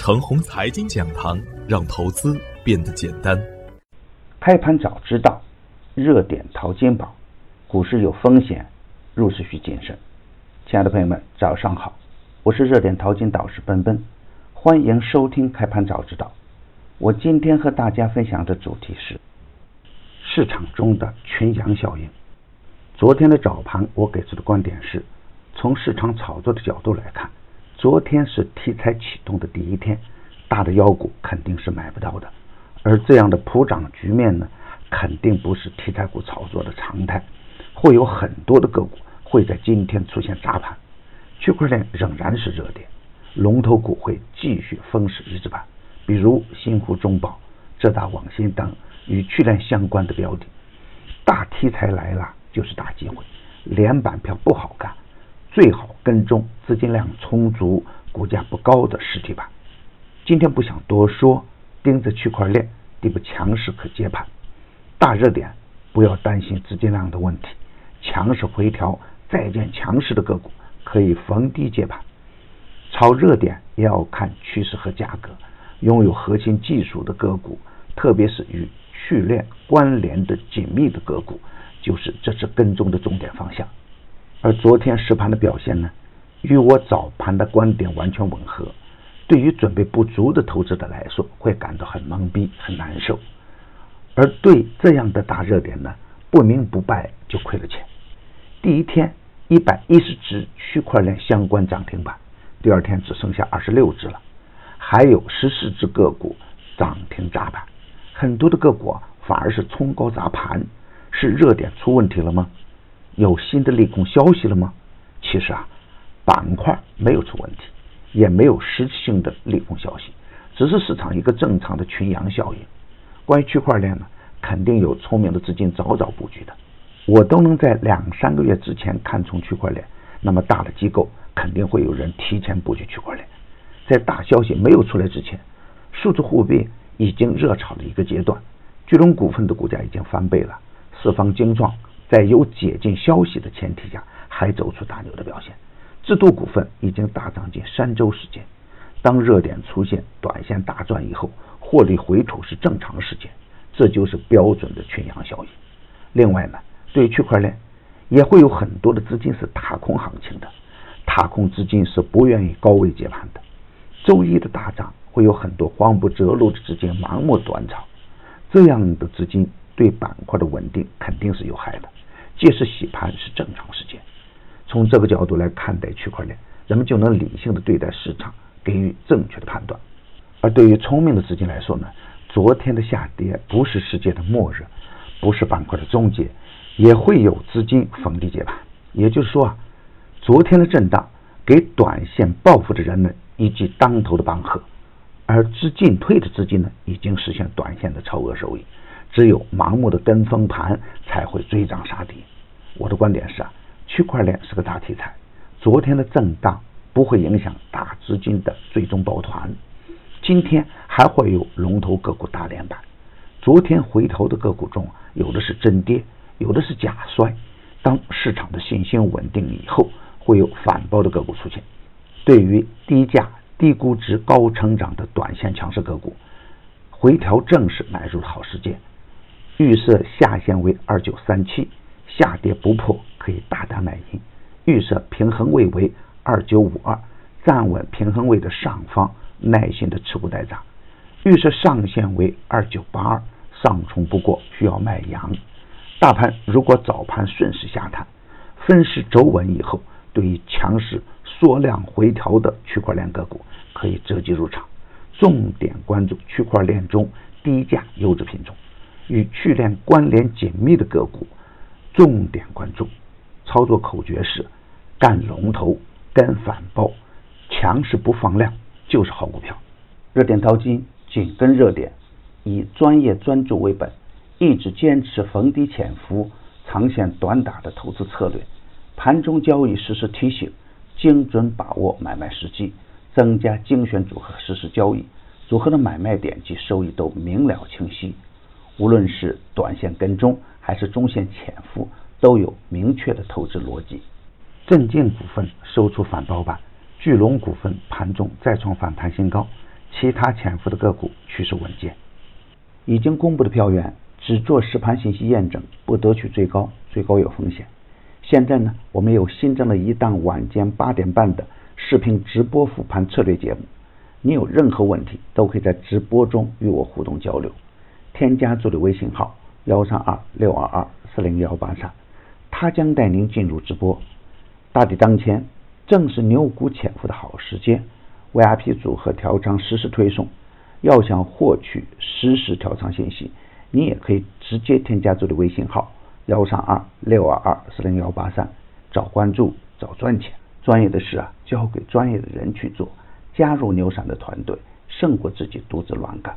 程红财经讲堂，让投资变得简单。开盘早知道，热点淘金宝，股市有风险，入市需谨慎。亲爱的朋友们，早上好，我是热点淘金导师奔奔，欢迎收听开盘早知道。我今天和大家分享的主题是市场中的群阳效应。昨天的早盘，我给出的观点是，从市场炒作的角度来看。昨天是题材启动的第一天，大的妖股肯定是买不到的，而这样的普涨局面呢，肯定不是题材股炒作的常态，会有很多的个股会在今天出现砸盘，区块链仍然是热点，龙头股会继续封死日子盘，比如新湖中宝、浙大网信等与去链相关的标的，大题材来了就是大机会，连板票不好干。最好跟踪资金量充足、股价不高的实体板。今天不想多说，盯着区块链底部强势可接盘。大热点不要担心资金量的问题，强势回调再见强势的个股可以逢低接盘。炒热点也要看趋势和价格，拥有核心技术的个股，特别是与去链关联的紧密的个股，就是这次跟踪的重点方向。而昨天实盘的表现呢，与我早盘的观点完全吻合。对于准备不足的投资者来说，会感到很懵逼、很难受；而对这样的大热点呢，不明不白就亏了钱。第一天一百一十只区块链相关涨停板，第二天只剩下二十六只了，还有十四只个股涨停砸盘，很多的个股反而是冲高砸盘，是热点出问题了吗？有新的利空消息了吗？其实啊，板块没有出问题，也没有实质性的利空消息，只是市场一个正常的群阳效应。关于区块链呢，肯定有聪明的资金早早布局的。我都能在两三个月之前看从区块链，那么大的机构肯定会有人提前布局区块链。在大消息没有出来之前，数字货币已经热炒的一个阶段，巨龙股份的股价已经翻倍了，四方精壮。在有解禁消息的前提下，还走出大牛的表现。智度股份已经大涨近三周时间。当热点出现，短线大赚以后，获利回吐是正常事件，这就是标准的群羊效应。另外呢，对于区块链，也会有很多的资金是踏空行情的，踏空资金是不愿意高位接盘的。周一的大涨，会有很多慌不择路的资金盲目短炒，这样的资金对板块的稳定肯定是有害的。借势洗盘是正常事件。从这个角度来看待区块链，人们就能理性的对待市场，给予正确的判断。而对于聪明的资金来说呢，昨天的下跌不是世界的末日，不是板块的终结，也会有资金逢低接盘。也就是说啊，昨天的震荡给短线暴富的人们一记当头的棒喝，而之进退的资金呢，已经实现短线的超额收益。只有盲目的跟风盘才会追涨杀跌。我的观点是啊，区块链是个大题材，昨天的震荡不会影响大资金的最终抱团。今天还会有龙头个股大连板。昨天回头的个股中，有的是真跌，有的是假摔。当市场的信心稳定以后，会有反包的个股出现。对于低价、低估值、高成长的短线强势个股，回调正是买入的好时间。预设下限为二九三七，下跌不破可以大胆买进。预设平衡位为二九五二，站稳平衡位的上方，耐心的持股待涨。预设上限为二九八二，上冲不过需要卖阳。大盘如果早盘顺势下探，分时走稳以后，对于强势缩量回调的区块链个股可以择机入场，重点关注区块链中低价优质品种。与去链关联紧密的个股，重点关注。操作口诀是：干龙头，跟反包，强势不放量就是好股票。热点淘金，紧跟热点，以专业专注为本，一直坚持逢低潜伏、长线短打的投资策略。盘中交易实时提醒，精准把握买卖时机，增加精选组合实时交易，组合的买卖点及收益都明了清晰。无论是短线跟踪还是中线潜伏，都有明确的投资逻辑。镇静股份收出反包板，巨龙股份盘中再创反弹新高，其他潜伏的个股趋势稳健。已经公布的票源只做实盘信息验证，不得取最高，最高有风险。现在呢，我们有新增了一档晚间八点半的视频直播复盘策略节目。你有任何问题，都可以在直播中与我互动交流。添加助理微信号幺三二六二二四零幺八三，他将带您进入直播。大敌当前，正是牛股潜伏的好时间。VIP 组合调仓实时推送，要想获取实时调仓信息，你也可以直接添加助理微信号幺三二六二二四零幺八三，找关注，找赚钱。专业的事啊，交给专业的人去做。加入牛散的团队，胜过自己独自乱干。